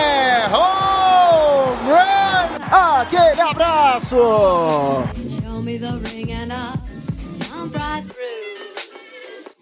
É home run! Aquele abraço.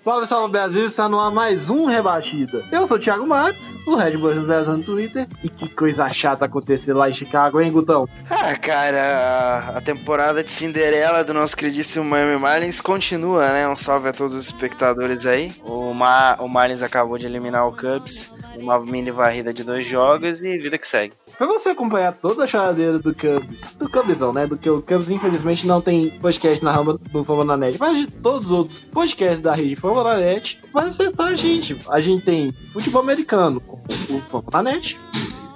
Salve, salve Brasil, está no ar mais um Rebatida. Eu sou o Thiago Marques, o Red Bull Brasil no Twitter. E que coisa chata aconteceu lá em Chicago, hein, Gutão? Ah, cara, a temporada de Cinderela do nosso queridíssimo Miami Marlins continua, né? Um salve a todos os espectadores aí. O, Mar o Marlins acabou de eliminar o Cubs, uma mini varrida de dois jogos e vida que segue. Pra você acompanhar toda a charadeira do Cubs, do Cubsão, né? Do que o Cubs infelizmente não tem podcast na rama do Fambonanet, mas de todos os outros podcasts da rede Fambonanet, vai acessar a gente. A gente tem futebol americano com o Fambonanet,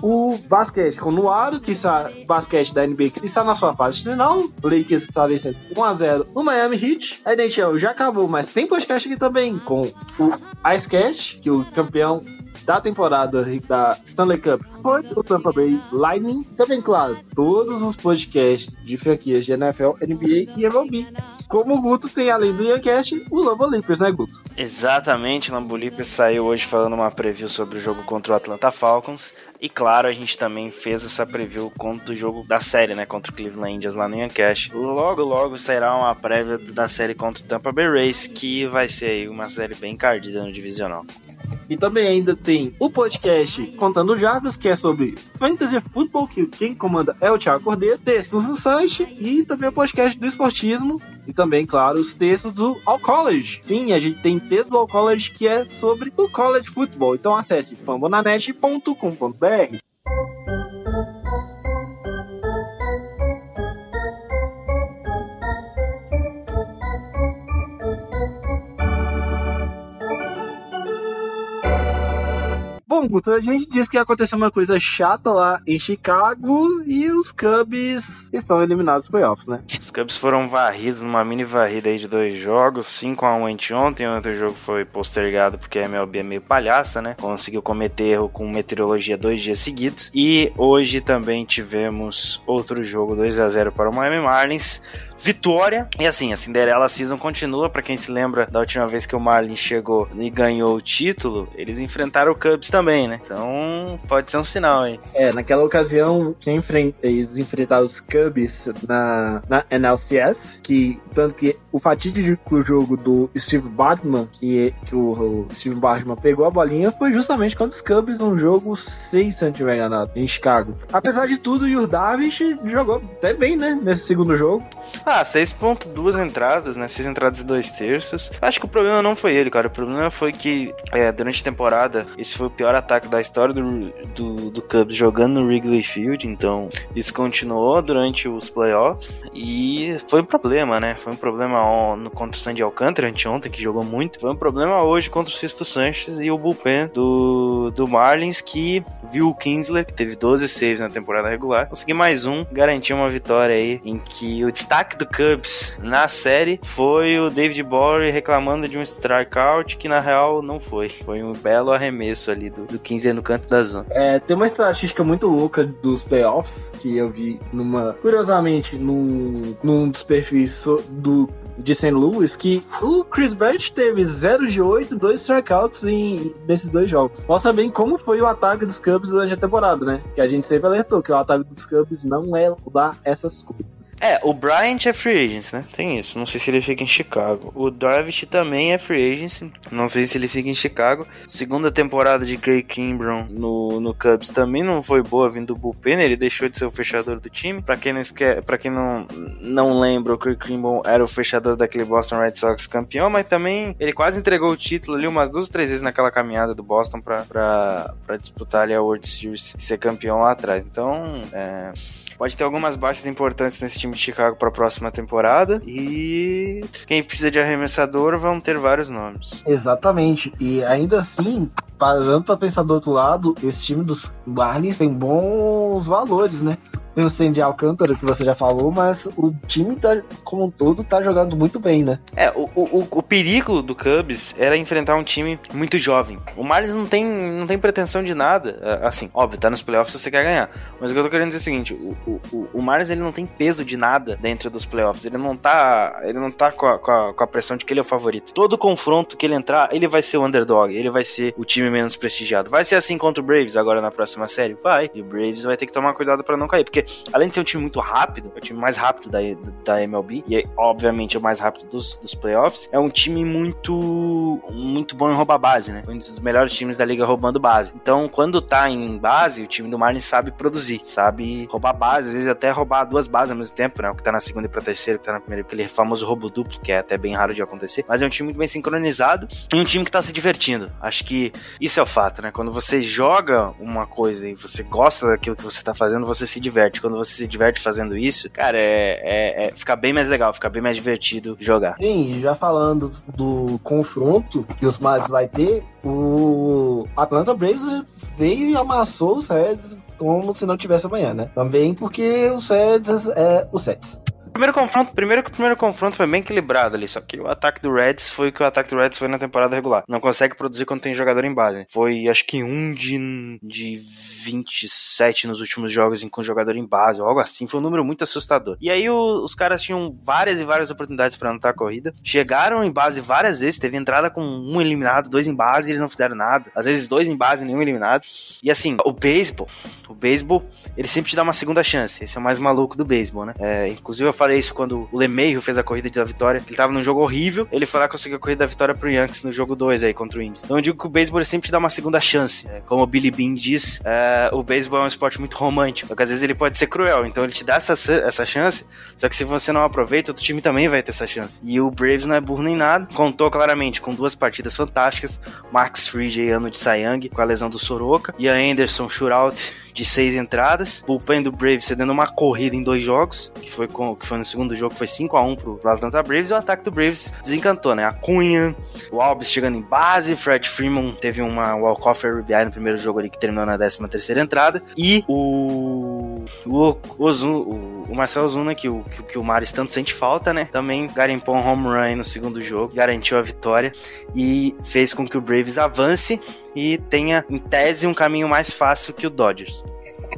o basquete com o Nuaro, que está basquete da NBA, que está na sua fase final. Lakers está vencendo 1x0 no Miami Heat. A NHL já acabou, mas tem podcast aqui também com o Icecast, que o campeão da temporada da Stanley Cup foi o Tampa Bay Lightning. Também, claro, todos os podcasts de franquias de NFL, NBA e MLB. Como o Guto tem, além do Yancast, o Lambo Leapers, né, Guto? Exatamente, o Lambo Leapers saiu hoje falando uma preview sobre o jogo contra o Atlanta Falcons. E claro, a gente também fez essa preview contra o jogo da série, né? Contra o Cleveland Indians lá no Yancast. Logo, logo sairá uma prévia da série contra o Tampa Bay Rays, que vai ser aí uma série bem encardida no divisional. E também ainda tem o podcast Contando Jardas, que é sobre Fantasy Football, que quem comanda é o Thiago Cordeiro, textos do site e também o podcast do esportismo e também, claro, os textos do All College. Sim, a gente tem texto do All College que é sobre o college football. Então acesse fambonanet.com.br. Guto, a gente disse que ia acontecer uma coisa chata lá em Chicago e os Cubs estão eliminados dos playoffs, né? Os Cubs foram varridos numa mini varrida aí de dois jogos, 5 a 1 anteontem, o outro jogo foi postergado porque a MLB é meio palhaça, né? Conseguiu cometer erro com meteorologia dois dias seguidos. E hoje também tivemos outro jogo 2 a 0 para o Miami Marlins. Vitória. E assim, a Cinderela Season continua. Para quem se lembra da última vez que o Marlins chegou e ganhou o título, eles enfrentaram o Cubs também, né? Então pode ser um sinal aí. É, naquela ocasião, quem enfren- eles enfrentaram os Cubs na, na NLCS, que tanto que o fatídico jogo do Steve Bartman, que, que o, o Steve Bartman pegou a bolinha, foi justamente contra os Cubs num jogo 6, se não enganado, em Chicago. Apesar de tudo, o Yu Darvish jogou até bem, né, nesse segundo jogo. Ah, 6.2 entradas, né? 6 entradas e 2 terços. Acho que o problema não foi ele, cara. O problema foi que é, durante a temporada, esse foi o pior ataque da história do, do, do Cubs jogando no Wrigley Field. Então, isso continuou durante os playoffs. E foi um problema, né? Foi um problema no contra o Sandy Alcântara anteontem, que jogou muito. Foi um problema hoje contra o Sisto Sanches e o bullpen do, do Marlins, que viu o Kinsler, que teve 12 saves na temporada regular. Conseguir mais um, garantiu uma vitória aí, em que o destaque do Cubs na série foi o David Bory reclamando de um strikeout que na real não foi. Foi um belo arremesso ali do, do Kinsler no canto da zona. É, tem uma estatística muito louca dos playoffs que eu vi numa. Curiosamente, num, num dos perfis do, de St. Louis, que o Chris Brett teve 0 de 8, 2 strikeouts em, nesses dois jogos. Mostra bem como foi o ataque dos Cubs durante a temporada, né? Que a gente sempre alertou que o ataque dos Cubs não é lá essas coisas. É, o Bryant é free agent, né? Tem isso. Não sei se ele fica em Chicago. O Darvish também é free agent. Não sei se ele fica em Chicago. Segunda temporada de Craig Kimbrough no, no Cubs também não foi boa vindo do bullpen. Ele deixou de ser o fechador do time. Pra quem não esquece, para quem não, não lembra, o Craig Kimbrough era o fechador daquele Boston Red Sox campeão, mas também ele quase entregou o título ali umas duas, três vezes naquela caminhada do Boston pra disputar ali a World Series e ser campeão lá atrás. Então, é, pode ter algumas baixas importantes nesse time de Chicago para a próxima temporada e quem precisa de arremessador vão ter vários nomes. Exatamente. E ainda assim, parando pra pensar do outro lado, esse time dos Marlins tem bons valores, né? Tem o Sandy Alcântara, que você já falou, mas o time tá, como um todo tá jogando muito bem, né? É, o, o, o perigo do Cubs era enfrentar um time muito jovem. O Marlins não tem, não tem pretensão de nada. É, Assim, óbvio, tá nos playoffs você quer ganhar. Mas o que eu tô querendo dizer é o seguinte: o, o, o- o ele não tem peso de nada dentro dos playoffs. Ele não tá, ele não tá com a, com, a, com a pressão de que ele é o favorito. Todo confronto que ele entrar, ele vai ser o underdog. Ele vai ser o time menos prestigiado. Vai ser assim contra o Braves agora na próxima série? Vai. E o Braves vai ter que tomar cuidado pra não cair. Porque além de ser um time muito rápido, é o time mais rápido da, da MLB, e é, obviamente é o mais rápido dos, dos playoffs, é um time muito muito bom em roubar base, né? Um dos melhores times da liga roubando base. Então, quando tá em base, o time do Marlins sabe produzir, sabe roubar base, às vezes até roubar duas bases ao mesmo tempo, né? O que tá na segunda e pra terceira, o que tá na primeira, aquele famoso roubo duplo, que é até bem raro de acontecer. Mas é um time muito bem sincronizado e um time que tá se divertindo. Acho que isso é o fato, né? Quando você joga uma coisa e você gosta daquilo que você tá fazendo, você se diverte. Quando você se diverte fazendo isso, cara, é, é, é fica bem mais legal, fica bem mais divertido jogar. Sim, já falando do confronto que os Marlins vai ter, o Atlanta Braves veio e amassou os Reds como se não tivesse amanhã, né? Também porque os Reds é os Reds. Primeiro confronto, primeiro que o primeiro confronto foi bem equilibrado ali, só que o ataque do Reds foi o que o ataque do Reds foi na temporada regular. Não consegue produzir quando tem jogador em base. Foi acho que um de, de 27 nos últimos jogos com jogador em base, ou algo assim. Foi um número muito assustador. E aí o- os caras tinham várias e várias oportunidades para anotar a corrida. Chegaram em base várias vezes, teve entrada com um eliminado, dois em base, eles não fizeram nada. Às vezes dois em base, nenhum eliminado. E assim, o beisebol, o beisebol, ele sempre te dá uma segunda chance. Esse é o mais maluco do beisebol, né? É, inclusive eu falei isso quando o LeMahieu fez a corrida da vitória. Ele tava num jogo horrível, ele foi lá conseguiu a corrida da vitória pro Yankees no jogo 2 aí contra o Indians. Então eu digo que o beisebol sempre te dá uma segunda chance. É, como o Billy Bean diz, é, o beisebol é um esporte muito romântico. Só que às vezes ele pode ser cruel. Então ele te dá essa, essa chance, só que se você não aproveita, outro time também vai ter essa chance. E o Braves não é burro nem nada. Contou claramente com duas partidas fantásticas. Max Fried ano de Young, com a lesão do Soroka. E a Anderson shootout de seis entradas. Bullpen do Braves cedendo uma corrida em dois jogos, que foi, com, que foi no segundo jogo, foi 5 a 1 pro, Atlanta Braves. E o ataque do Braves desencantou, né? A Cunha, o Alves chegando em base, Fred Freeman teve uma walk-off RBI no primeiro jogo ali que terminou na 13 terceira entrada. E o... O, Ozuna, o, o Marcelo Ozuna, que o, que, que o Maris tanto sente falta, né? Também garimpou um home run no segundo jogo, garantiu a vitória e fez com que o Braves avance e tenha, em tese, um caminho mais fácil que o Dodgers.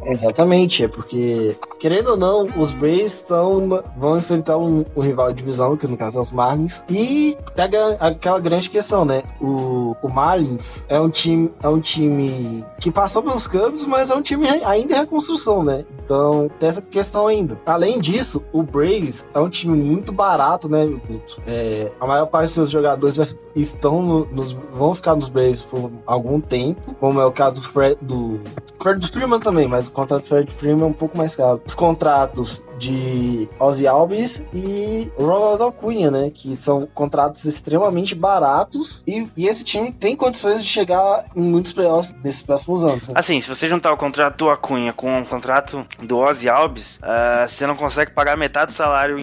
Exatamente, é porque, querendo ou não, os Braves tão, vão enfrentar um, um rival de divisão, que no caso é os Marlins, e pega aquela grande questão, né? O, o Marlins é um time é um time que passou pelos Cubs, mas é um time ainda em reconstrução, né? Então, tem essa questão ainda. Além disso, o Braves é um time muito barato, né? É, a maior parte dos seus jogadores já estão no- nos, vão ficar nos Braves por algum tempo, como é o caso do Fred, do Fred Freeman também, mas o contrato do Fred Freeman é um pouco mais caro. Os contratos de Ozzy Alves e Ronald Acunha, né? Que são contratos extremamente baratos e, e esse time tem condições de chegar em muitos playoffs nesses próximos anos. né? Assim, se você juntar o contrato do Acunha com o contrato do Ozzy Alves, ah, você não consegue pagar metade do salário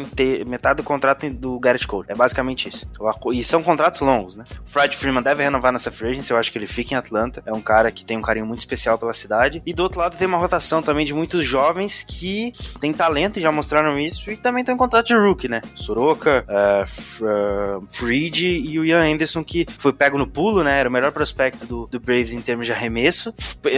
metade do contrato do Garrett Cole. É basicamente isso. E são contratos longos, né? O Fred Freeman deve renovar nessa free agency, eu acho que ele fica em Atlanta. É um cara que tem um carinho muito especial pela cidade. E do outro lado tem uma rotação também de muitos jovens que têm talento já mostraram isso. E também tem um contrato de rookie, né? Soroka, F- ah, Fried e o Ian Anderson, que foi pego no pulo, né? Era o melhor prospecto do, do Braves em termos de arremesso.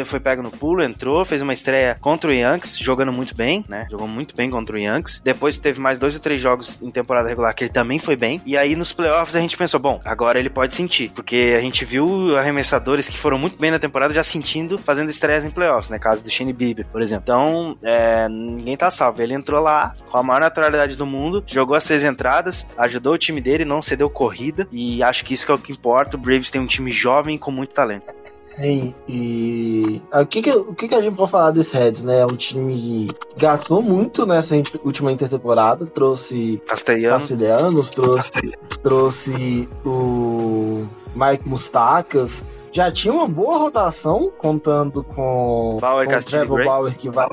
Foi pego no pulo, entrou, fez uma estreia contra o Yankees, jogando muito bem, né? Jogou muito bem contra o Yankees. Depois teve mais dois ou três jogos em temporada regular que ele também foi bem. E aí nos playoffs a gente pensou, bom, agora ele pode sentir. Porque a gente viu arremessadores que foram muito bem na temporada já sentindo, fazendo estreias em playoffs, né? Caso do Shane Bieber, por exemplo. Então, é, ninguém tá salvo. Ele entrou lá com a maior naturalidade do mundo, jogou as seis entradas, ajudou o time dele, não cedeu corrida. E acho que isso que é o que importa. O Braves tem um time jovem com muito talento. Sim, e o que, que, o que, que a gente pode falar desse Reds, né? É um time que gastou muito nessa última intertemporada, trouxe Castelhano. Castelhanos, trouxe, trouxe o Mike Mustacas. Já tinha uma boa rotação, contando com, Bauer, com Castilho Trevor. Bauer, que vai.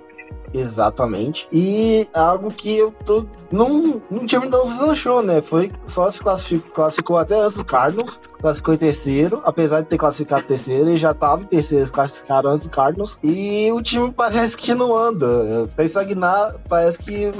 Exatamente. E algo que eu tô. Não, não tinha me deslanchou, né? Foi só se classificou, classificou até antes do Cardinals, classificou em terceiro, apesar de ter classificado terceiro, ele já tava em terceiro, classificaram antes do Cardinals. E o time parece que não anda. Tá estagnado, parece que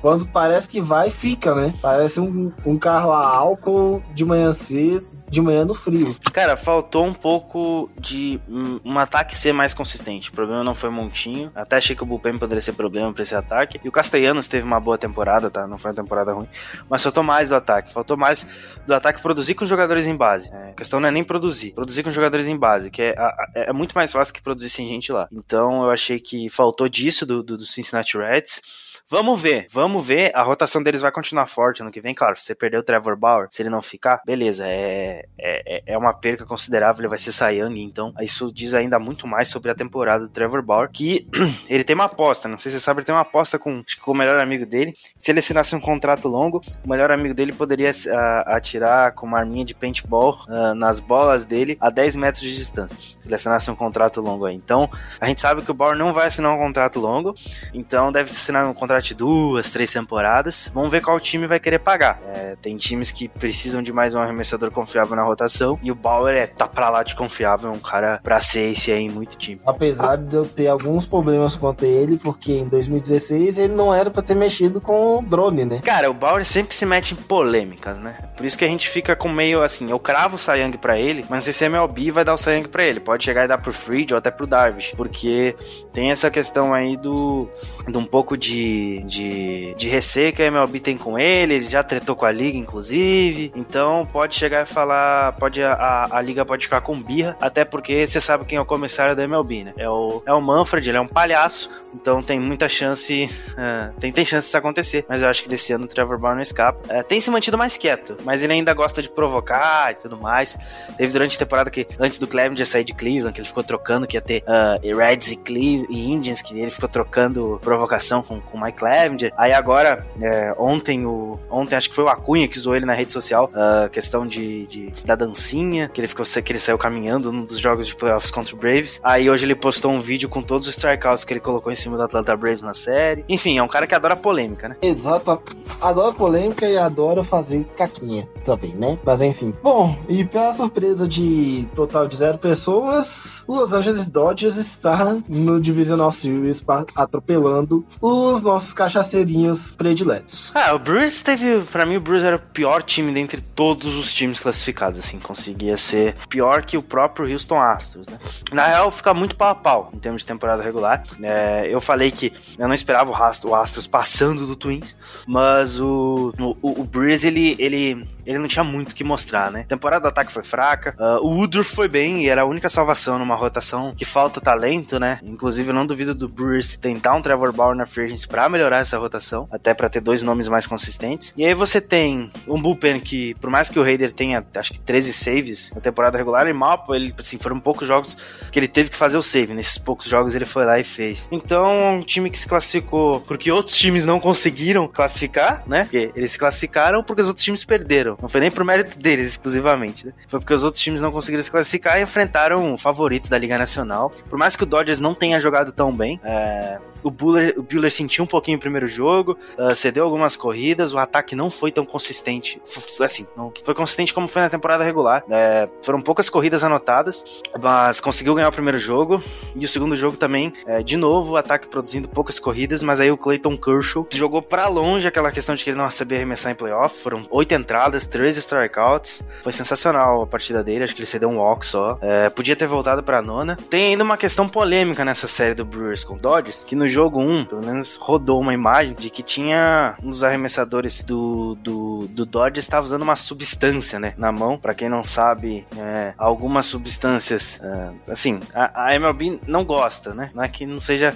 quando parece que vai, fica, né? Parece um, um carro a álcool de manhã cedo, de manhã no frio. Cara, faltou um pouco de um, um ataque ser mais consistente. O problema não foi Montinho. Até achei que o Bullpen poderia ser problema pra esse ataque. E o Castellanos teve uma boa temporada, tá? Não foi uma temporada ruim. Mas faltou mais do ataque. Faltou mais do ataque produzir com jogadores em base. É, a questão não é nem produzir. Produzir com jogadores em base, que é, a- é muito mais fácil que produzir sem gente lá. Então eu achei que faltou disso do, do, do Cincinnati Reds. Vamos ver, vamos ver. A rotação deles vai continuar forte ano que vem. Claro, se você perder o Trevor Bauer, se ele não ficar, beleza, é, é, é uma perca considerável. Ele vai ser Young, então isso diz ainda muito mais sobre a temporada do Trevor Bauer. Que ele tem uma aposta, não sei se você sabe, ele tem uma aposta com, com o melhor amigo dele. Se ele assinasse um contrato longo, o melhor amigo dele poderia ah, atirar com uma arminha de paintball ah, nas bolas dele a 10 metros de distância. Se ele assinasse um contrato longo aí. Então, a gente sabe que o Bauer não vai assinar um contrato longo, então deve assinar um contrato de duas, três temporadas. Vamos ver qual time vai querer pagar. É, tem times que precisam de mais um arremessador confiável na rotação. E o Bauer é tá pra lá de confiável, um cara pra ser esse aí em muito time. Apesar de eu ter alguns problemas contra ele, porque em 2016 ele não era pra ter mexido com o drone, né? Cara, o Bauer sempre se mete em polêmicas, né? Por isso que a gente fica com meio assim, eu cravo o Sayang pra ele, mas não sei se a MLB vai dar o Sayang pra ele. Pode chegar e dar pro Freed ou até pro Darvish, porque tem essa questão aí do de um pouco de, de, de receio que a MLB tem com ele, ele já tretou com a liga, inclusive, então pode chegar e falar, pode a, a, liga pode ficar com birra, até porque você sabe quem é o comissário da MLB, né? É o, é o Manfred, ele é um palhaço, então tem muita chance, ah, tem, tem chance disso acontecer, mas eu acho que desse ano o Trevor Bauer não escapa. Eh, tem se mantido mais quieto, mas ele ainda gosta de provocar e tudo mais. Teve durante a temporada que, antes do Cleveland sair de Cleveland, que ele ficou trocando, que ia ter ah, Reds e, Cleve, e Indians, que ele ficou trocando provocação com o Mike Cleveland. Aí agora, eh, ontem, o, ontem acho que foi o Acunha que zoou ele na rede social, a questão de, de- da dancinha, que ele ficou que ele saiu caminhando num dos jogos de playoffs contra o Braves. Aí hoje ele postou um vídeo com todos os strikeouts que ele colocou em cima do Atlanta Braves na série. Enfim, é um cara que adora polêmica, né? Exato. Adoro polêmica e adoro fazer caquinha também, né? Mas enfim. Bom, e pela surpresa de total de zero pessoas, o Los Angeles Dodgers está no Divisional Series atropelando os nossos cachaceirinhos prediletos. Ah, o Brewers teve. Pra mim, o Brewers era o pior time dentre todos os times classificados, assim. Conseguia ser pior que o próprio Houston Astros, né? Na real, fica muito pau a pau em termos de temporada regular. É, eu falei que eu não esperava o Astros, passando do Twins, mas o, o, o ele, ele, ele não tinha muito o que mostrar, né? A temporada do ataque foi fraca. ah, o Woodruff foi bem e era a única salvação numa rotação que falta talento, né? Inclusive, eu não duvido do Brewers tentar um Trevor Bauer na free agency pra melhorar essa rotação, até pra ter dois nomes mais consistentes. E aí você tem um bullpen que, por mais que o Raider tenha, acho que 13 saves na temporada regular, ele mal, ele, assim, foram poucos jogos que ele teve que fazer o save. Nesses poucos jogos ele foi lá e fez. Então, um time que se classificou porque outros times não conseguiram classificar, né? Porque eles se classificaram porque os outros times perderam. Não foi nem pro mérito deles exclusivamente, né? Foi porque os outros times não conseguiram se classificar e enfrentaram favoritos da Liga Nacional. Por mais que o Dodgers não tenha jogado tão bem, é, o Buller, o Bueller sentiu um pouquinho o primeiro jogo, ah, cedeu algumas corridas, o ataque não foi tão consistente. Assim, não foi consistente como foi na temporada regular. É, foram poucas corridas anotadas, mas conseguiu ganhar o primeiro jogo. E o segundo jogo também, é, de novo, o ataque produzindo poucas corridas, mas aí o Clayton Kershaw jogou pra longe aquela questão de que ele não sabia arremessar em playoff. Foram oito entradas, três strikeouts. Foi sensacional a partida dele, acho que ele cedeu um walk só. É, podia ter voltado pra nona. Tem ainda uma questão polêmica nessa série do Brewers com Dodgers, que no no jogo 1, pelo menos rodou uma imagem de que tinha um dos arremessadores do, do, do Dodgers estava usando uma substância, né, na mão. Para quem não sabe, é, algumas substâncias, é, assim, a, a MLB não gosta, né? Não é que não seja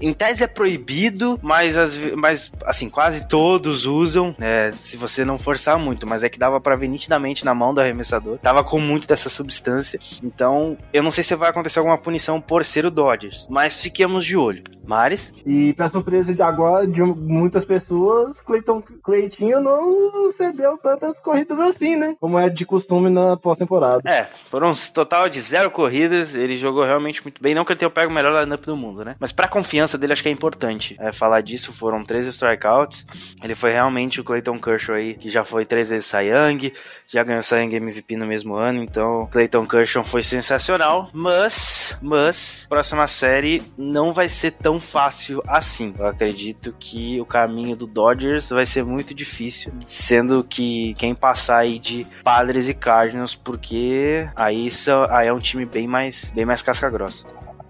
em tese é proibido, mas, as, mas assim, quase todos usam, né, se você não forçar muito, mas é que dava para ver nitidamente na mão do arremessador. Tava com muito dessa substância. Então, eu não sei se vai acontecer alguma punição por ser o Dodgers, mas fiquemos de olho. Mares? E pra surpresa de agora, de muitas pessoas, Cleiton, Cleitinho não cedeu tantas corridas assim, né? Como é de costume na pós-temporada. É, foram um total de zero corridas, ele jogou realmente muito bem. Não que ele tenha pego o melhor lineup do mundo, né? Mas pra confiança dele, acho que é importante é, falar disso. Foram três strikeouts. Ele foi realmente o Clayton Kershaw aí, que já foi três vezes Cy Young, já ganhou Cy Young MVP no mesmo ano. Então, Clayton Kershaw foi sensacional. Mas, mas, próxima série não vai ser tão fácil assim. Eu acredito que o caminho do Dodgers vai ser muito difícil, sendo que quem passar aí de Padres e Cardinals, porque aí, aí é um time bem mais, bem mais casca grossa.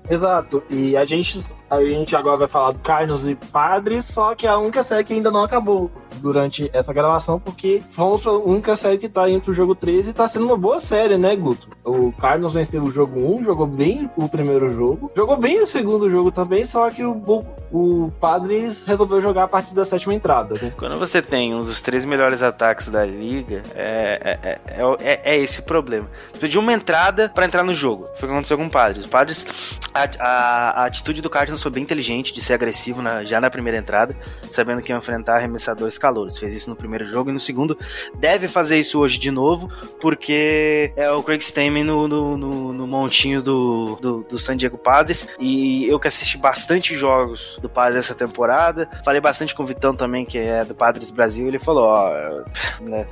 Exato, e a gente a gente agora vai falar do Carlos e Padres, só que a única série que ainda não acabou durante essa gravação, porque fomos pra única série que tá indo pro jogo 13 e tá sendo uma boa série, né, Guto? O Carlos venceu o jogo 1, jogou bem o primeiro jogo, jogou bem o segundo jogo também, só que o, o Padres resolveu jogar a partir da sétima entrada. Né? Quando você tem um dos três melhores ataques da liga, é, é, é, é esse o problema. Você pediu uma entrada para entrar no jogo. Foi o que aconteceu com o Padres. O Padres, a, a, a atitude do Cardinals foi bem inteligente de ser agressivo na, já na primeira entrada, sabendo que ia enfrentar arremessadores calouros. Fez isso no primeiro jogo e no segundo deve fazer isso hoje de novo, porque é o Craig Stammen no, no, no, no montinho do, do, do, San Diego Padres. E eu que assisti bastante jogos do Padres essa temporada, falei bastante com o Vitão também, que é do Padres Brasil, ele falou: ó, né,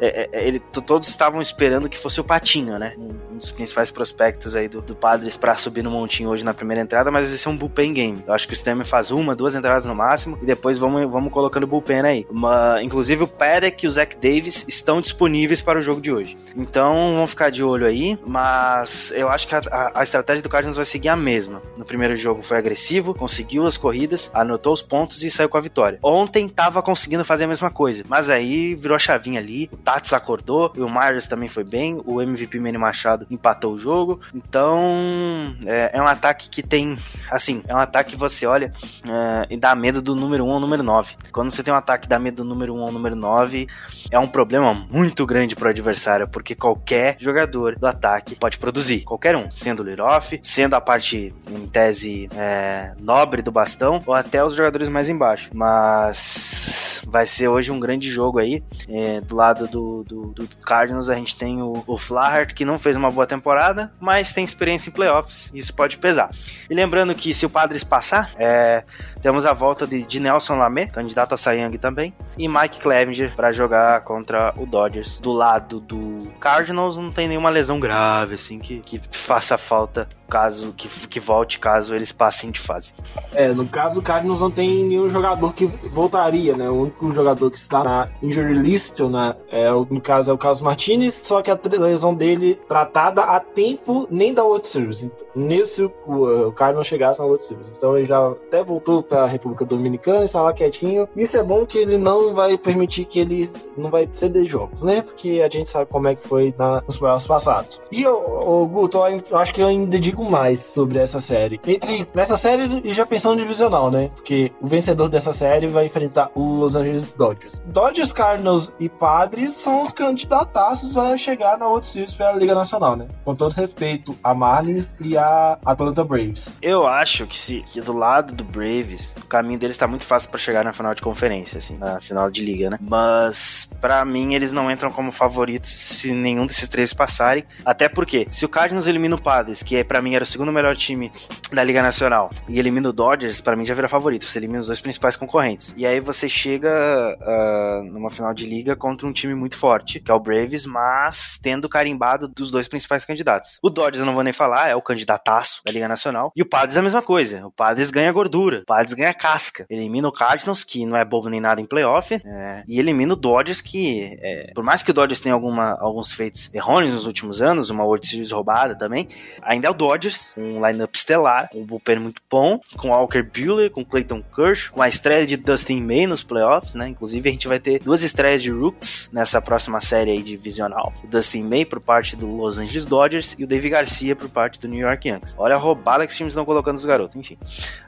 é, é, ele, todos estavam esperando que fosse o Patinho, né? Um dos principais prospectos aí do, do Padres para subir no montinho hoje na primeira entrada, mas esse é um bullpen game. Eu acho que o Stemmer faz uma, duas entradas no máximo e depois vamos, vamos colocando bullpen aí. Uma, inclusive o Paddock e o Zach Davis estão disponíveis para o jogo de hoje. Então vamos ficar de olho aí, mas eu acho que a, a, a estratégia do Cardinals vai seguir a mesma. No primeiro jogo foi agressivo, conseguiu as corridas, anotou os pontos e saiu com a vitória. Ontem tava conseguindo fazer a mesma coisa, mas aí virou a chavinha ali, o Tats acordou, o Myers também foi bem, o MVP Manny Machado empatou o jogo. Então é, é um ataque que tem, assim, é um ataque que você olha uh, e dá medo do número 1 ao número 9. Quando você tem um ataque que dá medo do número 1 ao número 9, é um problema muito grande pro adversário, porque qualquer jogador do ataque pode produzir. Qualquer um, sendo o lead-off, sendo a parte, em tese, é, nobre do bastão, ou até os jogadores mais embaixo. Mas vai ser hoje um grande jogo aí. É, do lado do, do, do, Cardinals, a gente tem o, o Flahart, que não fez uma boa temporada, mas tem experiência em playoffs. Isso pode pesar. E lembrando que se o Padres passar, é, temos a volta de, de Nelson Lamé, candidato a Sayang também, e Mike Clevenger para jogar contra o Dodgers. Do lado do Cardinals não tem nenhuma lesão grave, assim, que, que faça falta caso que, que volte caso eles passem de fase. É, no caso do Cardinals não tem nenhum jogador que voltaria, né? O único jogador que está na injury list, na, é, no caso é o Carlos Martinez, só que a lesão dele tratada a tempo nem da World Series. Então, nem se o, o Cardinals chegasse na World Series. Então ele já até voltou para a República Dominicana, está lá quietinho. Isso é bom que ele não vai permitir que ele não vai ceder jogos, né? Porque a gente sabe como é que foi na, nos playoffs passados. E o Guto, eu acho que eu ainda digo mais sobre essa série. Entre nessa série e já pensando no divisional, né? Porque o vencedor dessa série vai enfrentar o Los Angeles Dodgers. Dodgers, Cardinals e Padres são os candidataços a chegar na World Series pela Liga Nacional, né? Com todo respeito a Marlins e a Atlanta Braves. Eu acho que se que do lado do Braves, o caminho deles tá muito fácil para chegar na final de conferência, assim, na final de liga, né? Mas para mim eles não entram como favoritos se nenhum desses três passarem, até porque se o Cardinals elimina o Padres, que é para mim era o segundo melhor time da Liga Nacional, e elimina o Dodgers, para mim já vira favorito. Você elimina os dois principais concorrentes. E aí você chega uh, numa final de liga contra um time muito forte, que é o Braves, mas tendo carimbado dos dois principais candidatos. O Dodgers eu não vou nem falar, é o candidataço da Liga Nacional. E o Padres é a mesma coisa. O Padres ganha gordura, o Padres ganha casca. Elimina o Cardinals, que não é bobo nem nada em playoff, é, e elimina o Dodgers, que é, por mais que o Dodgers tenha alguma, alguns feitos errôneos nos últimos anos, uma World Series roubada também, ainda é o Dodgers, um lineup estelar, um bullpen muito bom, com Walker Buehler, com Clayton Kershaw, com a estreia de Dustin May nos playoffs, né? Inclusive a gente vai ter duas estreias de rooks nessa próxima série aí divisional. O Dustin May por parte do Los Angeles Dodgers e o Dave Garcia por parte do New York Yankees. Olha a roubada que os times estão colocando os garotos, enfim.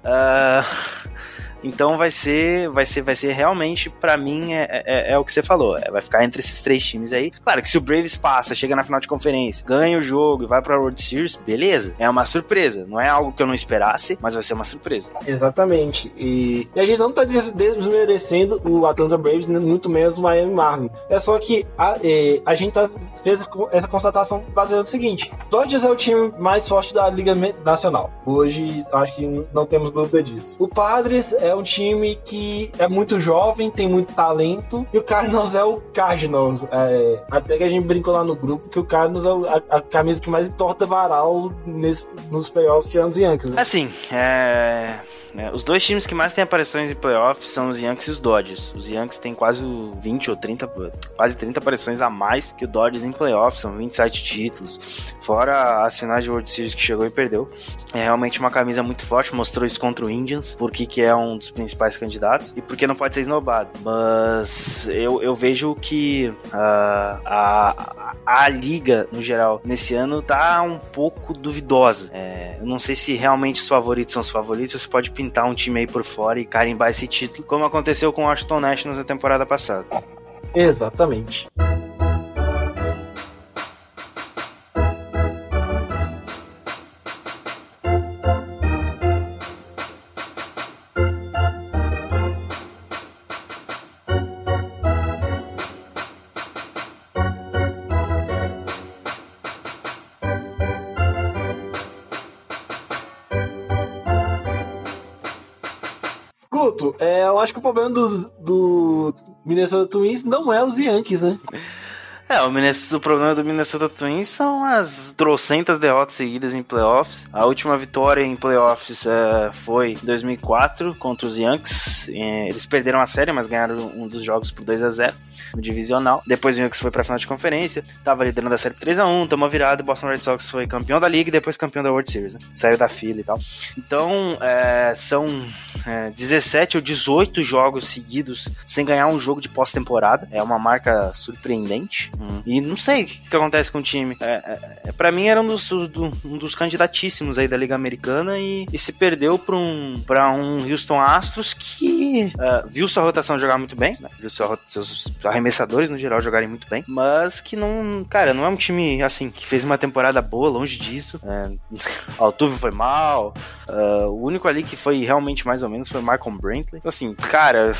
Uh... Então vai ser, vai ser, vai ser realmente, para mim, é, é, é, o que você falou. É, vai ficar entre esses três times aí. Claro que se o Braves passa, chega na final de conferência, ganha o jogo e vai pra World Series, beleza. É uma surpresa. Não é algo que eu não esperasse, mas vai ser uma surpresa. Exatamente. E, e a gente não tá desmerecendo o Atlanta Braves, muito menos o Miami Marlins. É só que a, é, a gente tá, fez essa constatação baseada no seguinte: Dodgers é o time mais forte da Liga Nacional. Hoje, acho que não temos dúvida disso. O Padres é um time que é muito jovem, tem muito talento, e o Cardinals é o Cardinals. É, até que a gente brincou lá no grupo que o Cardinals é a, a camisa que mais torta varal nesse, nos playoffs que é os Yankees. Né? Assim, é né? Os dois times que mais têm aparições em playoffs são os Yankees e os Dodgers. Os Yankees têm quase 20 ou 30, quase 30 aparições a mais que o Dodgers em playoffs, são 27 títulos. Fora as finais de World Series que chegou e perdeu. É realmente uma camisa muito forte, mostrou isso contra o Indians, porque que é um dos principais candidatos e porque não pode ser esnobado. Mas eu, eu vejo que uh, a, a, liga, no geral, nesse ano tá um pouco duvidosa. É, eu não sei se realmente os favoritos são os favoritos, você pode pintar um time aí por fora e carimbar esse título, como aconteceu com o Washington Nationals na temporada passada. Exatamente. Problema do, do Minnesota Twins não é os Yankees, né? É, o, o problema do Minnesota Twins são as trocentas derrotas seguidas em playoffs. A última vitória em playoffs é, foi em 2004 contra os Yankees. Eles perderam a série, mas ganharam um dos jogos por 2 a 0 no divisional. Depois o Yankees foi pra final de conferência, tava liderando a série por 3 a 1 tomou virada e Boston Red Sox foi campeão da liga e depois campeão da World Series. Né? Saiu da fila e tal. Então, é, são é, 17 ou 18 jogos seguidos sem ganhar um jogo de pós-temporada. É uma marca surpreendente. Hum. E não sei o que, que, acontece com o time. É, é, é para mim era um dos, do, um dos candidatíssimos aí da Liga Americana e, e se perdeu para um, pra um Houston Astros que uh, viu sua rotação jogar muito bem, né? viu sua, seus arremessadores no geral jogarem muito bem, mas que não, cara, não é um time assim que fez uma temporada boa, longe disso. É, Altuve foi mal, uh, o único ali que foi realmente mais ou menos foi o Malcolm Brantley. Então, assim, cara,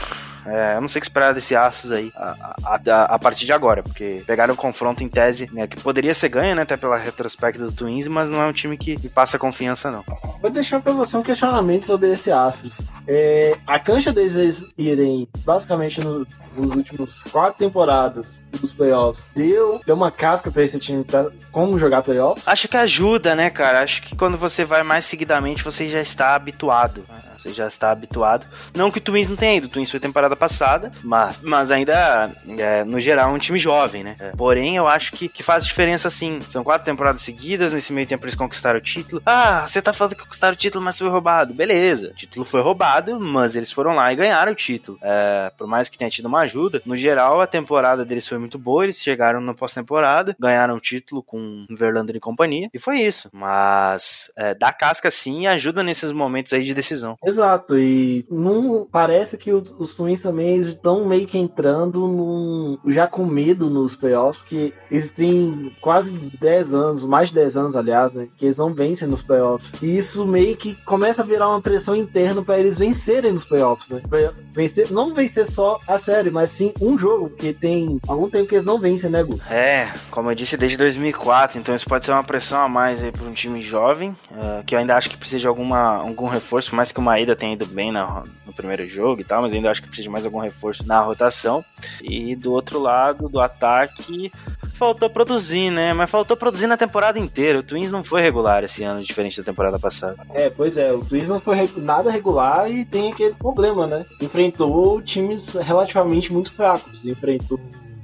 é, eu não sei o que esperar desse Astros aí a, a, a, partir de agora, porque pegaram o confronto em tese, né, que poderia ser ganho, né, até pela retrospecto do Twins, mas não é um time que passa confiança, não. Vou deixar pra você um questionamento sobre esse Astros. É, a cancha deles irem basicamente no, nos últimos quatro temporadas dos playoffs deu, deu uma casca para esse time pra como jogar playoffs? Acho que ajuda, né, cara? Acho que quando você vai mais seguidamente, você já está habituado. Você já está habituado. Não que o Twins não tenha ido, o Twins foi temporada passada, mas, mas ainda, é, no geral, é um time jovem, né? É. Porém, eu acho que, que faz diferença sim. São quatro temporadas seguidas, nesse meio tempo eles conquistaram o título. Ah, você tá falando que conquistaram o título, mas foi roubado. Beleza, o título foi roubado, mas eles foram lá e ganharam o título. É, por mais que tenha tido uma ajuda, no geral, a temporada deles foi muito boa, eles chegaram na pós-temporada, ganharam o título com Verlander e companhia, e foi isso. Mas é, dá casca sim e ajuda nesses momentos aí de decisão. Exato, e não parece que os Twins também estão meio que entrando num, já com medo nos playoffs, porque eles têm quase 10 anos, mais de 10 anos, aliás, né, que eles não vencem nos playoffs. E isso meio que começa a virar uma pressão interna para eles vencerem nos playoffs, né? Vencer, não vencer só a série, mas sim um jogo, porque tem algum tempo que eles não vencem, né, Gu? É, como eu disse, desde 2004, então isso pode ser uma pressão a mais aí para um time jovem, uh, que eu ainda acho que precisa de alguma, algum reforço, mais que uma ida tenha ido bem no, no primeiro jogo e tal, mas ainda acho que precisa de mais algum reforço na rotação. E do outro lado, do ataque, faltou produzir, né? Mas faltou produzir na temporada inteira. O Twins não foi regular esse ano, diferente da temporada passada. É, pois é, o Twins não foi nada regular e tem aquele problema, né? Enfrentou times relativamente muito fracos. Enfrentou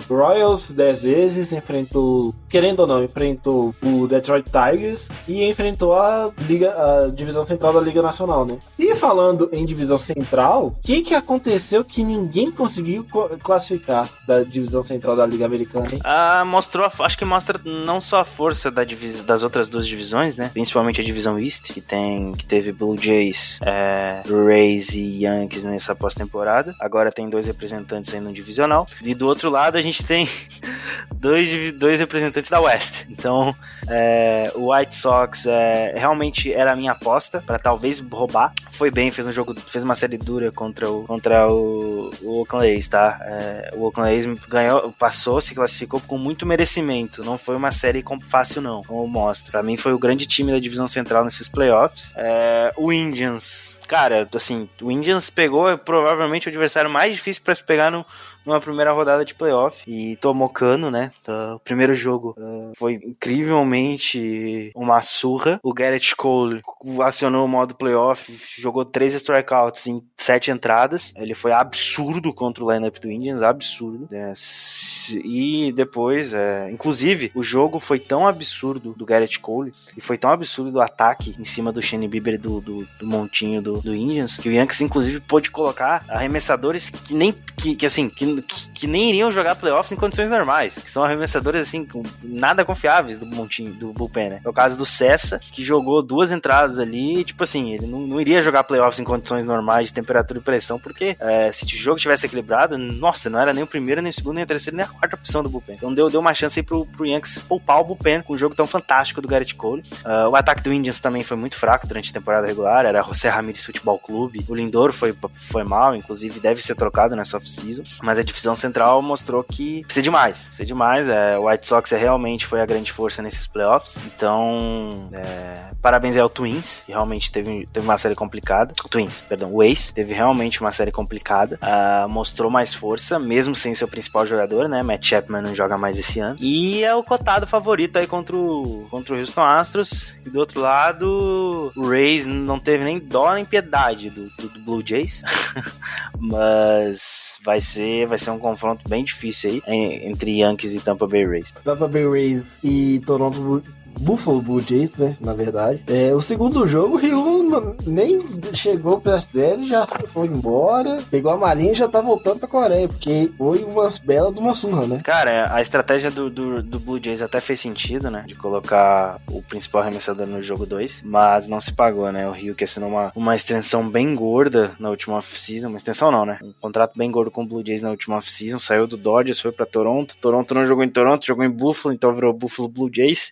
Royals 10 vezes, enfrentou, querendo ou não, enfrentou o Detroit Tigers e enfrentou a Liga, a divisão central da Liga Nacional, né? E falando em divisão central, o que que aconteceu que ninguém conseguiu co- classificar da divisão central da Liga Americana? hein? Ah, mostrou, acho que mostra não só a força da divis- das outras duas divisões, né? Principalmente a divisão East, que tem que teve Blue Jays, é, Rays e Yankees nessa pós-temporada. Agora tem dois representantes aí no divisional. E do outro lado a gente tem dois, dois representantes da West. Então, é, o White Sox é, realmente era a minha aposta para talvez roubar. Foi bem, fez um jogo, fez uma série dura contra o, contra o, o Oakland A's, tá? É, o Oakland A's ganhou, passou, se classificou com muito merecimento. Não foi uma série fácil, não, como mostra. Pra mim foi o grande time da divisão central nesses playoffs. É, o Indians. Cara, assim, o Indians pegou provavelmente o adversário mais difícil para se pegar no, numa primeira rodada de playoff e tomou cano, né? Tá, O primeiro jogo eh, foi incrivelmente uma surra. O Garrett Cole acionou o modo playoff, jogou três strikeouts em sete entradas. Ele foi absurdo contra o lineup do Indians, absurdo. S- E depois, é, inclusive, o jogo foi tão absurdo do Garrett Cole e foi tão absurdo do ataque em cima do Shane Bieber do, do, do montinho do, do Indians que o Yankees, inclusive, pôde colocar arremessadores que nem que, que assim que, que, nem iriam jogar playoffs em condições normais, que são arremessadores assim nada confiáveis do montinho do bullpen, né? É o caso do Cessa, que jogou duas entradas ali, e, tipo assim, ele não, não iria jogar playoffs em condições normais de temperatura e pressão, porque é, se o jogo tivesse equilibrado, nossa, não era nem o primeiro, nem o segundo, nem a terceira, nem a quarta opção do bullpen. Então deu, deu uma chance aí pro, pro Yankees poupar o bullpen com um jogo tão fantástico do Garrett Cole. Ah, o ataque do Indians também foi muito fraco durante a temporada regular, era José Ramirez Futebol Clube. O Lindor foi, foi mal, inclusive deve ser trocado nessa off-season, mas a divisão central mostrou que precisa de mais, precisa de mais. É, o White Sox é, realmente foi a grande força nesses playoffs, então é, parabéns ao Twins, que realmente teve, teve uma série complicada. O Twins, perdão, o Ace teve realmente uma série complicada, ah, mostrou mais força, mesmo sem seu principal jogador, né? Matt Chapman não joga mais esse ano. E é o cotado favorito aí contra o, contra o Houston Astros. E do outro lado, o Rays não teve nem dó nem piedade do, do, do Blue Jays. Mas vai ser, vai ser um confronto bem difícil aí entre Yankees e Tampa Bay Rays. Tampa Bay Rays e Toronto Buffalo Blue Jays, né, na verdade. É, o segundo jogo, o Ryu nem chegou perto dele, já foi embora, pegou a malinha e já tá voltando pra Coreia, porque foi umas belas de uma surra, né? Cara, a estratégia do, do, do Blue Jays até fez sentido, né? De colocar o principal arremessador no jogo 2, mas não se pagou, né? O Rio que assinou uma, uma extensão bem gorda na última off-season, uma extensão não, né? Um contrato bem gordo com o Blue Jays na última off-season, saiu do Dodgers, foi pra Toronto, Toronto não jogou em Toronto, jogou em Buffalo, então virou Buffalo Blue Jays.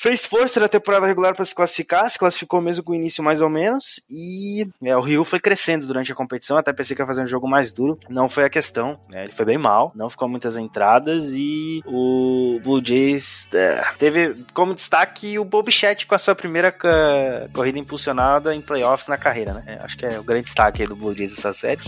Fez força na temporada regular para se classificar, se classificou mesmo com o início mais ou menos, e é, o Rio foi crescendo durante a competição, até pensei que ia fazer um jogo mais duro, não foi a questão, né, ele foi bem mal, não ficou muitas entradas, e o Blue Jays é, teve como destaque o Bob Chat com a sua primeira corrida impulsionada em playoffs na carreira, né, É, acho que é o grande destaque do Blue Jays dessa série.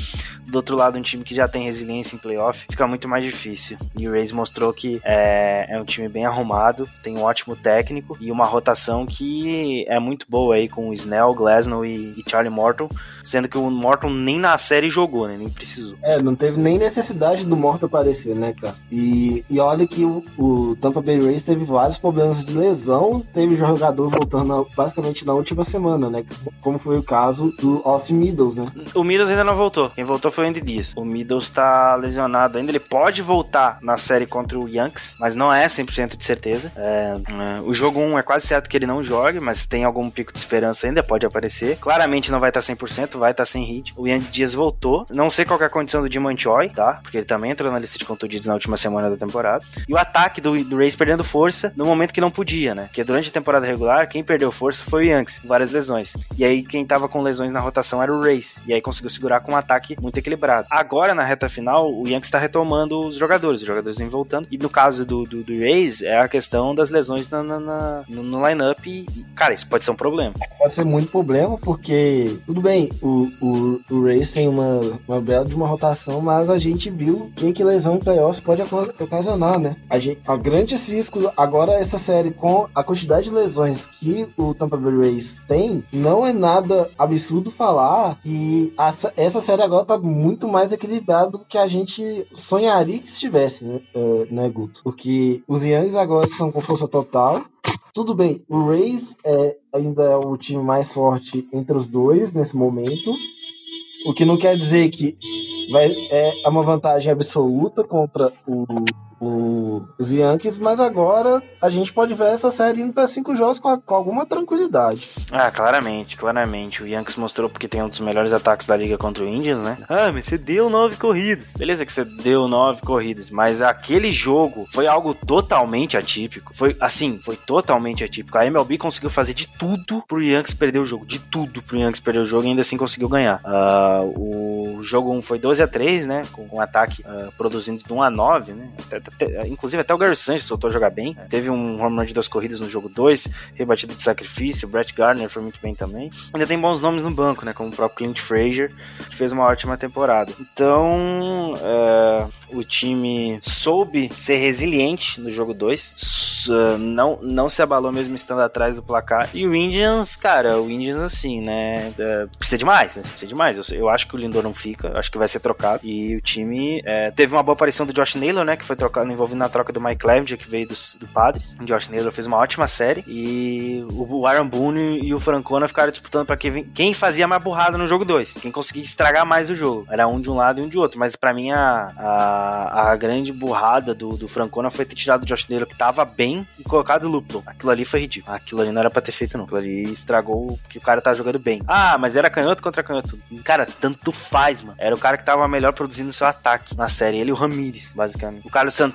Do outro lado, um time que já tem resiliência em playoff, fica muito mais difícil, e o Rays mostrou que é, é um time bem arrumado, tem um ótimo técnico, e uma rotação que é muito boa aí com o Snell, Glasnow e, e Charlie Morton, sendo que o Morton nem na série jogou, né? Nem precisou. É, não teve nem necessidade do Morto aparecer, né, cara? E, e olha que o, o Tampa Bay Rays teve vários problemas de lesão, teve jogador voltando basicamente na última semana, né? Como foi o caso do Austin Meadows, né? O Middles ainda não voltou. Quem voltou foi o Andy Diaz. O Middles tá lesionado ainda. Ele pode voltar na série contra o Yankees, mas não é 100% de certeza. É, é, o jogo 1 é quase certo que ele não jogue, mas tem algum pico de esperança ainda, pode aparecer. Claramente não vai estar 100%, vai estar sem hit. O Andy Diaz voltou. Não sei qual é a condição do Dimon Choi, tá? Porque ele também entrou na lista de contundidos na última semana da temporada. E o ataque do, do Rays perdendo força no momento que não podia, né? Porque durante a temporada regular, quem perdeu força foi o Yankees, várias lesões. E aí quem tava com lesões na rotação era o Rays. E aí conseguiu segurar com um ataque muito equilibrado. Agora, na reta final, o Yankees tá retomando os jogadores. Os jogadores vêm voltando. E no caso do, do, do Rays, é a questão das lesões na, na- na- no, no line-up e, cara, isso pode ser um problema. Pode ser muito problema, porque, tudo bem, o, o, o Race tem uma, uma bela de uma rotação, mas a gente viu quem que lesão em playoffs pode ocasionar, né? A, gente, a grande risco, agora essa série com a quantidade de lesões que o Tampa Bay Rays tem, não é nada absurdo falar que essa série agora tá muito mais equilibrada do que a gente sonharia que estivesse, né, uh, né Guto? Porque os Yankees agora são com força total, tudo bem, o Rays é, ainda é o time mais forte entre os dois nesse momento. O que não quer dizer que vai, é uma vantagem absoluta contra o, os Yankees, mas agora a gente pode ver essa série indo para cinco jogos com, a, com, alguma tranquilidade. Ah, claramente, claramente. O Yankees mostrou porque tem um dos melhores ataques da liga contra o Indians, né? Ah, mas você deu nove corridas. Beleza que você deu nove corridas, mas aquele jogo foi algo totalmente atípico. Foi assim, foi totalmente atípico. A MLB conseguiu fazer de tudo pro Yankees perder o jogo, de tudo pro Yankees perder o jogo e ainda assim conseguiu ganhar. Uh, o jogo 1 foi 12 a 3, né? Com um ataque uh, produzindo de 1 a 9, né? Até, inclusive até o Gary Sanchez voltou a jogar bem. Teve um home run de duas corridas no jogo 2, rebatido de sacrifício. O Brett Gardner foi muito bem também. Ainda tem bons nomes no banco, né? Como o próprio Clint Frazier, que fez uma ótima temporada. Então, é, o time soube ser resiliente no jogo 2, não, não se abalou mesmo estando atrás do placar. E o Indians, cara, o Indians assim, né? É, precisa demais, né? Precisa demais. Eu, eu, acho que o Lindor não fica, acho que vai ser trocado. E o time é, teve uma boa aparição do Josh Naylor, né? Que foi trocado, envolvido na troca do Mike Clevenger, que veio do, do Padres. O Josh Naylor fez uma ótima série. E o, Aaron Boone e o Francona ficaram disputando para quem, quem fazia mais burrada no jogo 2. Quem conseguia estragar mais o jogo. Era um de um lado e um de outro. Mas para mim, a, a, a, grande burrada do, do Francona foi ter tirado o Josh Naylor, que tava bem, e colocado o Lupton. Aquilo ali foi ridículo. Aquilo ali não era pra ter feito, não. Aquilo ali estragou porque o cara tava jogando bem. Ah, mas era canhoto contra canhoto. Cara, tanto faz, mano. Era o cara que tava melhor produzindo seu ataque na série. Ele e o Ramires, basicamente. O Carlos Santana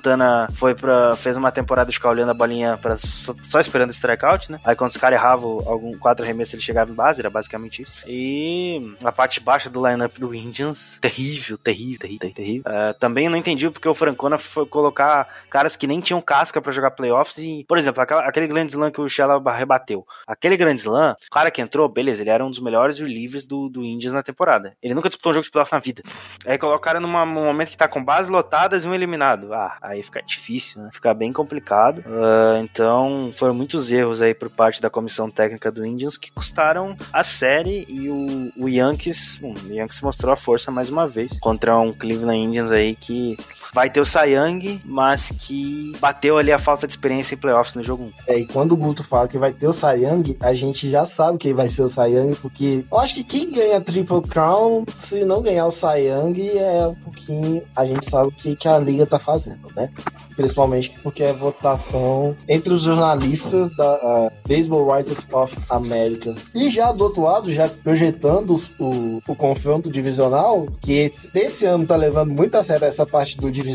foi pra. fez uma temporada de ficar olhando a bolinha pra, só, só esperando o strikeout, né? Aí quando os caras erravam algum quatro arremessos, ele chegava em base, era basicamente isso. E a parte baixa do lineup do Indians, terrível, terrível, terrível, terrível. Uh, também não entendi porque o Francona foi colocar caras que nem tinham casca para jogar playoffs e, por exemplo, aquele Grand Slam que o Shella rebateu. Aquele Grand Slam, o cara que entrou, beleza, ele era um dos melhores relievers do, do Indians na temporada. Ele nunca disputou um jogo de playoff na vida. Aí coloca o cara num momento que tá com bases lotadas e um eliminado. Ah, aí fica difícil, né? Fica bem complicado. Uh, então, foram muitos erros aí por parte da comissão técnica do Indians que custaram a série e o, o Yankees, bom, o Yankees mostrou a força mais uma vez contra um Cleveland Indians aí que vai ter o Sayang, mas que bateu ali a falta de experiência em playoffs no jogo 1. É, e quando o Guto fala que vai ter o Sayang, a gente já sabe quem vai ser o Sayang, porque eu acho que quem ganha Triple Crown, se não ganhar o Sayang, é um pouquinho. A gente sabe o que, que a liga tá fazendo, né? Principalmente porque é votação entre os jornalistas da uh, Baseball Writers of America. E já do outro lado, já projetando o, o confronto divisional, que esse, esse ano tá levando muito a sério essa parte do divisional.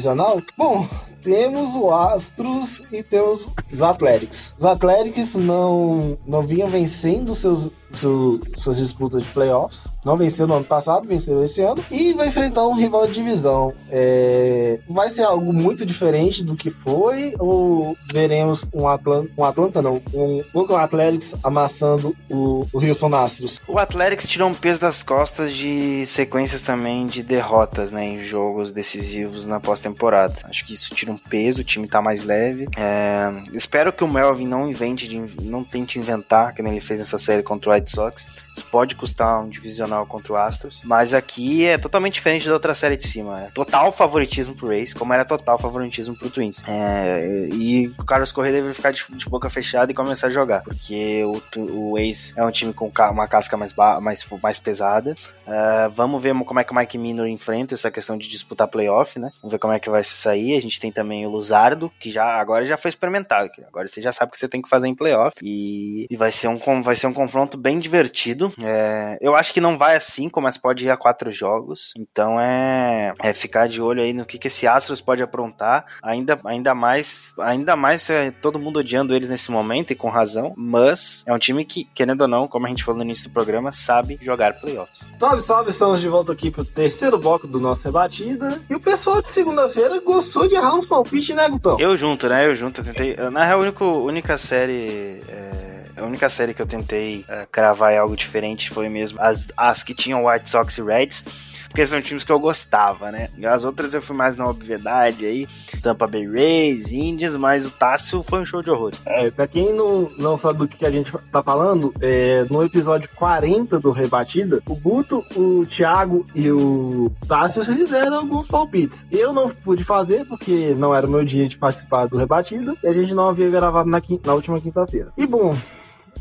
Bom, temos o Astros e temos os Athletics. Os Athletics não, não vinham vencendo seus, seu, suas disputas de playoffs. Não venceu no ano passado, venceu esse ano. E vai enfrentar um rival de divisão. É, vai ser algo muito diferente do que foi? Ou veremos um Atlanta, um Atlanta não, um Oakland Athletics amassando o, o Houston Astros? O Athletics tirou um peso das costas de sequências também de derrotas né, em jogos decisivos na pós-temporada. Acho que isso tira um peso, o time tá mais leve. É, espero que o Melvin não invente, de, não tente inventar, que nem ele fez nessa série contra o White Sox. Isso pode custar um divisional contra o Astros, mas aqui é totalmente diferente da outra série de cima. É total favoritismo pro Race, como era total favoritismo pro Twins. É, e o Carlos Correa deve ficar de, de, boca fechada e começar a jogar, porque o, o Ace é um time com uma casca mais, mais, mais pesada. Uh, vamos ver como é que o Mike Minor enfrenta essa questão de disputar playoff, né? Vamos ver como é que vai se sair. A gente tem também o Luzardo, que já agora já foi experimentado. Agora você já sabe o que você tem que fazer em playoff. E, e vai, ser um, vai ser um confronto bem divertido É, eu acho que não vai a cinco, mas pode ir a quatro jogos. Então é, é ficar de olho aí no que, que esse Astros pode aprontar. Ainda, ainda mais, ainda mais é, todo mundo odiando eles nesse momento e com razão. Mas é um time que, querendo ou não, como a gente falou no início do programa, sabe jogar playoffs. Salve, salve, estamos de volta aqui pro terceiro bloco do nosso Rebatida. E o pessoal de segunda-feira gostou de errar uns palpites, né, Gutão? Eu junto, né? Eu junto. Eu tentei. Na real, a única, única série. é, A única série que eu tentei é, cravar em algo diferente foi mesmo as, as que tinham White Sox e Reds. Porque são times que eu gostava, né? As outras eu fui mais na obviedade aí. Tampa Bay Rays, Indians, mas o Tássio foi um show de horror. É, pra quem não, não sabe do que a gente tá falando, é, no episódio 40 do Rebatida, o Guto, o Thiago e o Tássio fizeram alguns palpites. Eu não pude fazer porque não era meu dia de participar do Rebatida e a gente não havia gravado na, quin- na última quinta-feira. E bom.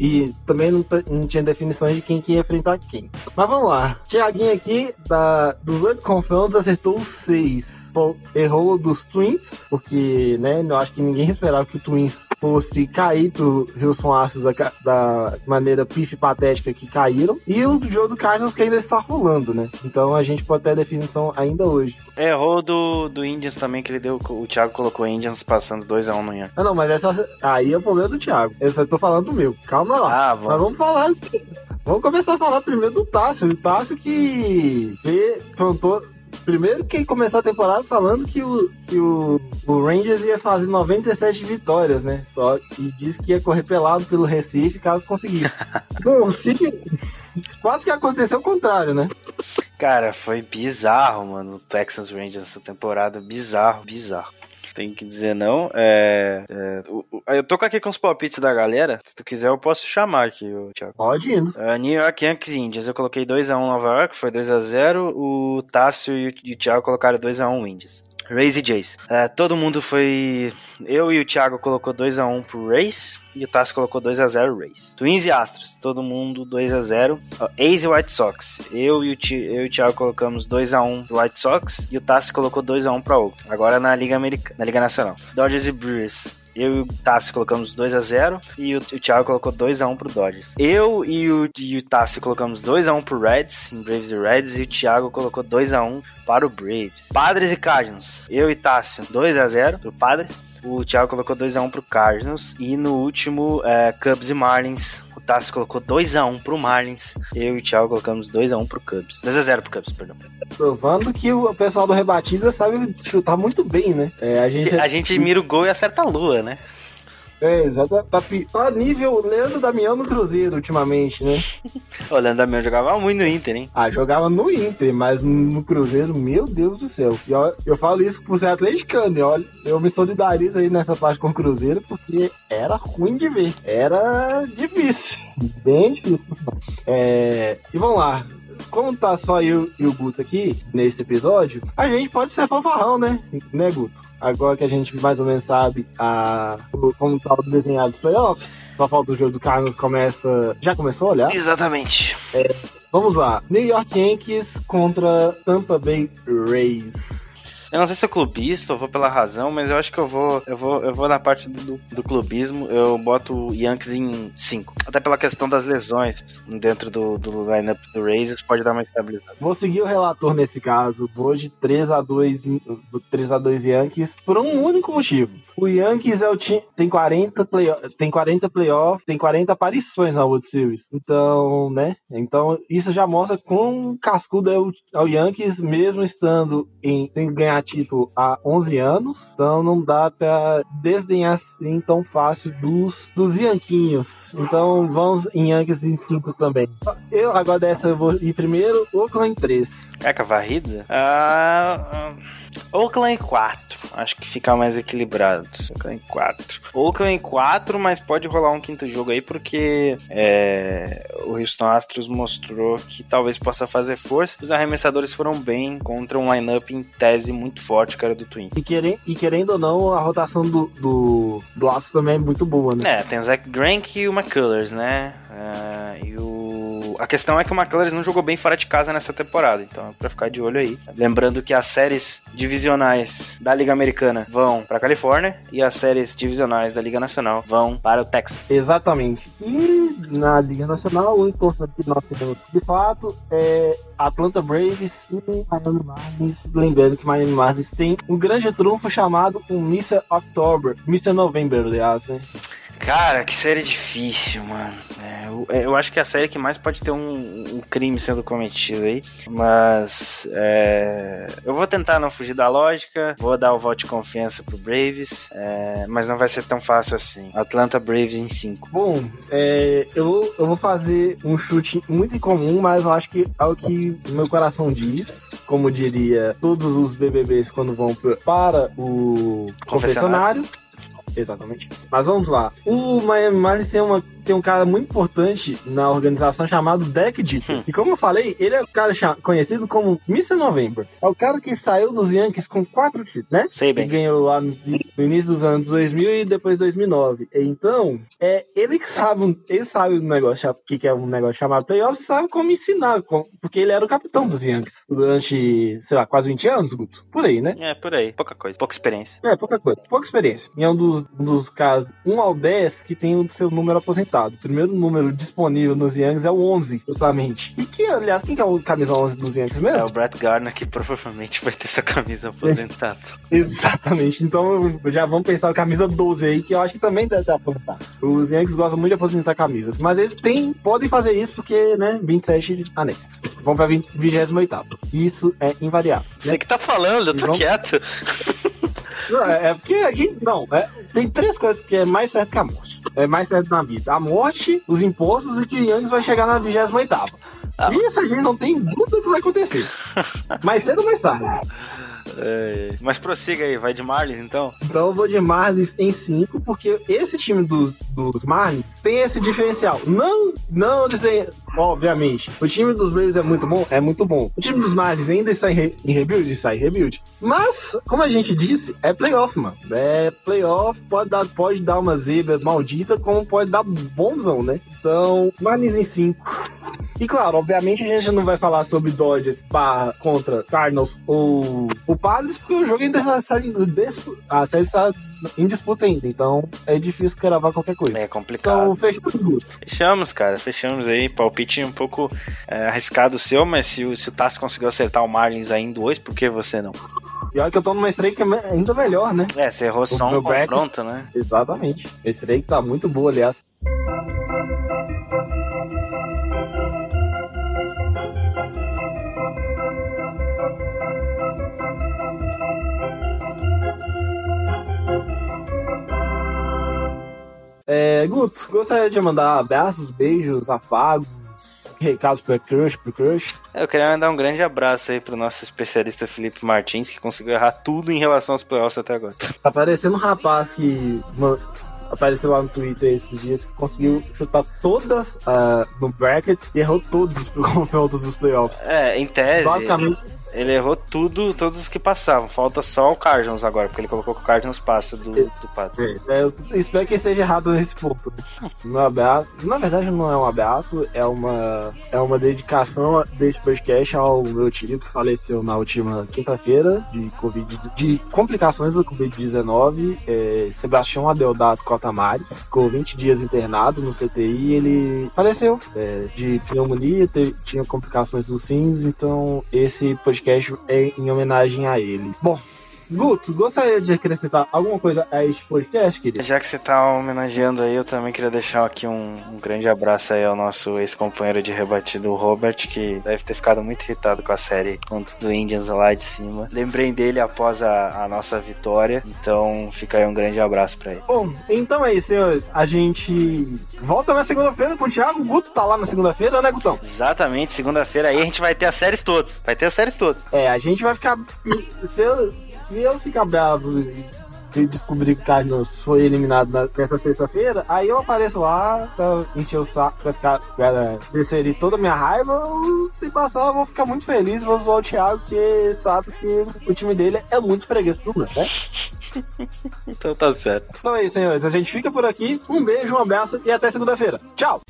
E também não, não tinha definições de quem que ia enfrentar quem. Mas vamos lá. Tiaguinho aqui, da, dos oito confrontos, acertou seis. Pô, Errou dos Twins, porque, né, eu acho que ninguém esperava que o Twins fosse cair pro Houston Astros da, da maneira pif patética que caíram. E o jogo do Cardinals que ainda está rolando, né? Então a gente pode ter a definição ainda hoje. Errou do, do Indians também, que ele deu. O Thiago colocou Indians passando 2x1 no Ian. Ah, não, mas essa, aí é o problema do Thiago. Eu só tô falando do meu. Calma lá. Ah, Mas vamos. vamos falar. Vamos começar a falar primeiro do Tássio. O Tássio que plantou. Primeiro que começou a temporada falando que o, que o, o Rangers ia fazer 97 vitórias, né? Só e disse que ia correr pelado pelo Recife caso conseguisse. Bom, se, quase que aconteceu o contrário, né? Cara, foi bizarro, mano. O Texas Rangers essa temporada. Bizarro, bizarro. Tem que dizer não. É, é, eu tô aqui com os palpites da galera. Se tu quiser, eu posso chamar aqui, o Thiago. Pode indo. Uh, New York Yankees Indians. Eu coloquei 2x1 Nova York, foi 2x0. O Tássio e o, e o Thiago colocaram 2x1 Indians. Rays e Jays. Uh, todo mundo foi. Eu e o Thiago colocou 2x1 pro Rays. E o Tássio colocou 2x0 Rays. Twins e Astros. Todo mundo 2x0. Uh, A's e White Sox. Eu e o, Ti- eu e o Thiago colocamos 2x1 pro White Sox. E o Tássio colocou 2x1 pra Oakland. Agora na Liga, America... na Liga Nacional. Dodgers e Brewers. Eu e o Tassi colocamos 2x0 e o, o Thiago colocou 2x1 pro Dodgers. Eu e o, e o Tassi colocamos 2x1 pro Reds, em Braves e Reds, e o Thiago colocou 2x1 para o Braves. Padres e Cardinals. Eu e Tassi 2x0 pro Padres. O Thiago colocou 2x1 pro Cardinals. E no último, é, Cubs e Marlins. O Tassi colocou 2x1 pro Marlins. Eu e o Thiago colocamos 2x1 pro Cubs. 2x0 pro Cubs, perdão. Provando que o pessoal do Rebatida sabe chutar muito bem, né? É, a gente A gente mira o gol e acerta a lua, né? É, exato. Tá, tá nível Leandro Damião no Cruzeiro ultimamente, né? O Leandro Damião jogava muito no Inter, hein? Ah, jogava no Inter, mas no Cruzeiro, meu Deus do céu. E ó, eu falo isso por ser atleticano, e olha, eu me solidarizo aí nessa parte com o Cruzeiro, porque era ruim de ver. Era difícil. Bem difícil. É, e vamos lá. Como tá só eu e o Guto aqui nesse episódio, a gente pode ser fanfarrão, né? Né, Guto? Agora que a gente mais ou menos sabe a, como tá o desenhado dos playoffs, só falta o jogo do Carlos começa. Já começou a olhar? Exatamente. Vamos lá. New York Yankees contra Tampa Bay Rays. Eu não sei se eu clubista ou vou pela razão, mas eu acho que eu vou. Eu vou, eu vou na parte do, do clubismo. Eu boto o Yankees em 5. Até pela questão das lesões dentro do, do lineup do Rays, pode dar uma estabilizada. Vou seguir o relator nesse caso. Vou de 3 a 2 em- 3 a 2 Yankees por um único motivo. O Yankees é o time tem 40 play, tem 40 playoff, tem 40 aparições na World Series. Então, né? Então, isso já mostra quão cascudo é o, é o Yankees mesmo estando em sem ganhar título há 11 anos. Então, não dá pra desdenhar assim tão fácil dos dos Yanquinhos. Então, vamos em Yankees em 5 também. Eu, agora dessa, eu vou ir primeiro, Oakland 3. Caca varrida? Ah, ah, Oakland em 4. Acho que fica mais equilibrado. Oakland em 4. Oakland em 4, mas pode rolar um quinto jogo aí, porque é, o Houston Astros mostrou que talvez possa fazer força. Os arremessadores foram bem contra um lineup em tese muito forte, que era do Twin. E, querem, e querendo ou não, a rotação do, do, do Astros também é muito boa, né? É, tem o Zach Greinke e o McCullers, né? Ah, e o a questão é que o McCullers não jogou bem fora de casa nessa temporada, então é pra ficar de olho aí. Lembrando que as séries divisionais da Liga Americana vão pra Califórnia e as séries divisionais da Liga Nacional vão para o Texas. Exatamente. E na Liga Nacional, o encontro que nós temos de fato é Atlanta Braves e Miami Marlins. Lembrando que Miami Marlins tem um grande trunfo chamado Mr. October. Mr. November, aliás, né? Cara, que série difícil, mano. É, eu, eu acho que é a série que mais pode ter um, um crime sendo cometido aí. Mas é, eu vou tentar não fugir da lógica. Vou dar o voto de confiança pro Braves. é, mas não vai ser tão fácil assim. Atlanta Braves em 5. Bom, é, eu, vou- eu vou fazer um chute muito incomum, mas eu acho que é o que o meu coração diz. Como diria todos os BBBs quando vão para o confessionário. Exatamente. Mas vamos lá. O Miami Marlins tem, uma, tem um cara muito importante na organização chamado Deck Jeter. Hum. E como eu falei, ele é o cara conhecido como Mr. November. É o cara que saiu dos Yankees com quatro títulos, né? Sei que bem. ganhou lá no, início dos anos 2000 e depois 2009. Então, é ele que sabe, um- ele sabe o negócio, que que é um negócio chamado playoffs, sabe como ensinar, porque ele era o capitão dos Yankees durante, sei lá, quase 20 anos, Guto? Por aí, né? É, por aí. Pouca coisa. Pouca experiência. É, pouca coisa, pouca experiência. E é um dos, um dos casos, 1 ao 10, que tem o seu número aposentado. O primeiro número disponível nos Yankees é o 11, justamente. E que, aliás, quem que é o camisa 11 dos Yankees É mesmo? o Brett Gardner que provavelmente vai ter essa camisa aposentada. Exatamente. Então já vamos pensar a camisa 12 aí, que eu acho que também deve estar aposentada. Os Yankees gostam muito de aposentar camisas. Mas eles têm, podem fazer isso porque, né, 27 anéis. Vão pra 20 28. Isso é invariável. né? Você que tá falando, eu tô Vamos- quieto. Não, é, é porque a gente. Não, é, tem três coisas que é mais certo que a morte. É mais certo na vida: a morte, os impostos e que o Yankees vai chegar na 28. Ah. Isso a gente não tem dúvida que vai acontecer. mais cedo ou mais tarde. É, Mas prossiga aí, vai de Marlins então? Então eu vou de Marlins em 5, porque esse time dos, dos Marlins tem esse diferencial. Não, não têm, obviamente. O time dos Braves é muito bom, é muito bom. O time dos Marlins ainda está em, re, em rebuild, está em rebuild. Mas, como a gente disse, é playoff, mano. É playoff, pode dar, pode dar uma zebra maldita, como pode dar bonzão, né? Então, Marlins em 5. E claro, obviamente a gente não vai falar sobre Dodgers barra contra Cardinals ou o Porque o jogo ainda está em dispu- a série está em disputa ainda, então é difícil cravar qualquer coisa. É complicado. Então, fechamos. Fechamos, cara, fechamos aí. Palpite um pouco é, arriscado o seu, mas se, o- se o Tassi conseguiu acertar o Marlins ainda hoje, por que você não? E olha que eu tô numa streak me- ainda melhor, né? É, você errou só meu um confronto, né? Exatamente. A streak tá muito boa, aliás. É, Guto, gostaria de mandar abraços, beijos, afagos, recados pro crush, pro crush. Eu queria mandar um grande abraço aí pro nosso especialista Felipe Martins, que conseguiu errar tudo em relação aos playoffs até agora. Tá parecendo um rapaz que apareceu lá no Twitter esses dias que conseguiu chutar todas ah, no bracket e errou todos os confrontos dos playoffs. É, em tese, Basicamente, ele errou tudo, todos os que passavam. Falta só o Cardinals agora, porque ele colocou que o Cardinals passa do, do Padre. é, eu espero que ele esteja errado nesse ponto. Um abraço, na verdade não é um abraço, é uma, é uma dedicação desse podcast ao meu tio que faleceu na última quinta-feira de Covid, de complicações da Covid-19, é, Sebastião Adeodato Cotamares, ficou 20 dias internado no CTI e ele faleceu é, de pneumonia, teve- tinha complicações dos rins, então esse podcast é em homenagem a ele. Bom, Guto, gostaria de acrescentar alguma coisa a este podcast, querido? Já que você tá homenageando aí, eu também queria deixar aqui um, um grande abraço aí ao nosso ex-companheiro de rebatido, o Robert, que deve ter ficado muito irritado com a série contra do Indians lá de cima. Lembrei dele após a, a nossa vitória, então fica aí um grande abraço pra ele. Bom, então é isso, senhores. A gente volta na segunda-feira com o Thiago. O Guto tá lá na segunda-feira, né, Gutão? Exatamente, segunda-feira aí a gente vai ter as séries todas. Vai ter as séries todas. É, a gente vai ficar. Se eu, ficar bravo de descobrir que o Cardinals foi eliminado na- nessa sexta-feira, aí eu apareço lá pra encher o saco, pra ficar. pra descer toda a minha raiva. Se passar, eu vou ficar muito feliz. Vou zoar o Thiago, porque sabe que o time dele é muito freguês pro meu, né? Então tá certo. Então é isso, senhores. A gente fica por aqui. Um beijo, um abraço e até segunda-feira. Tchau!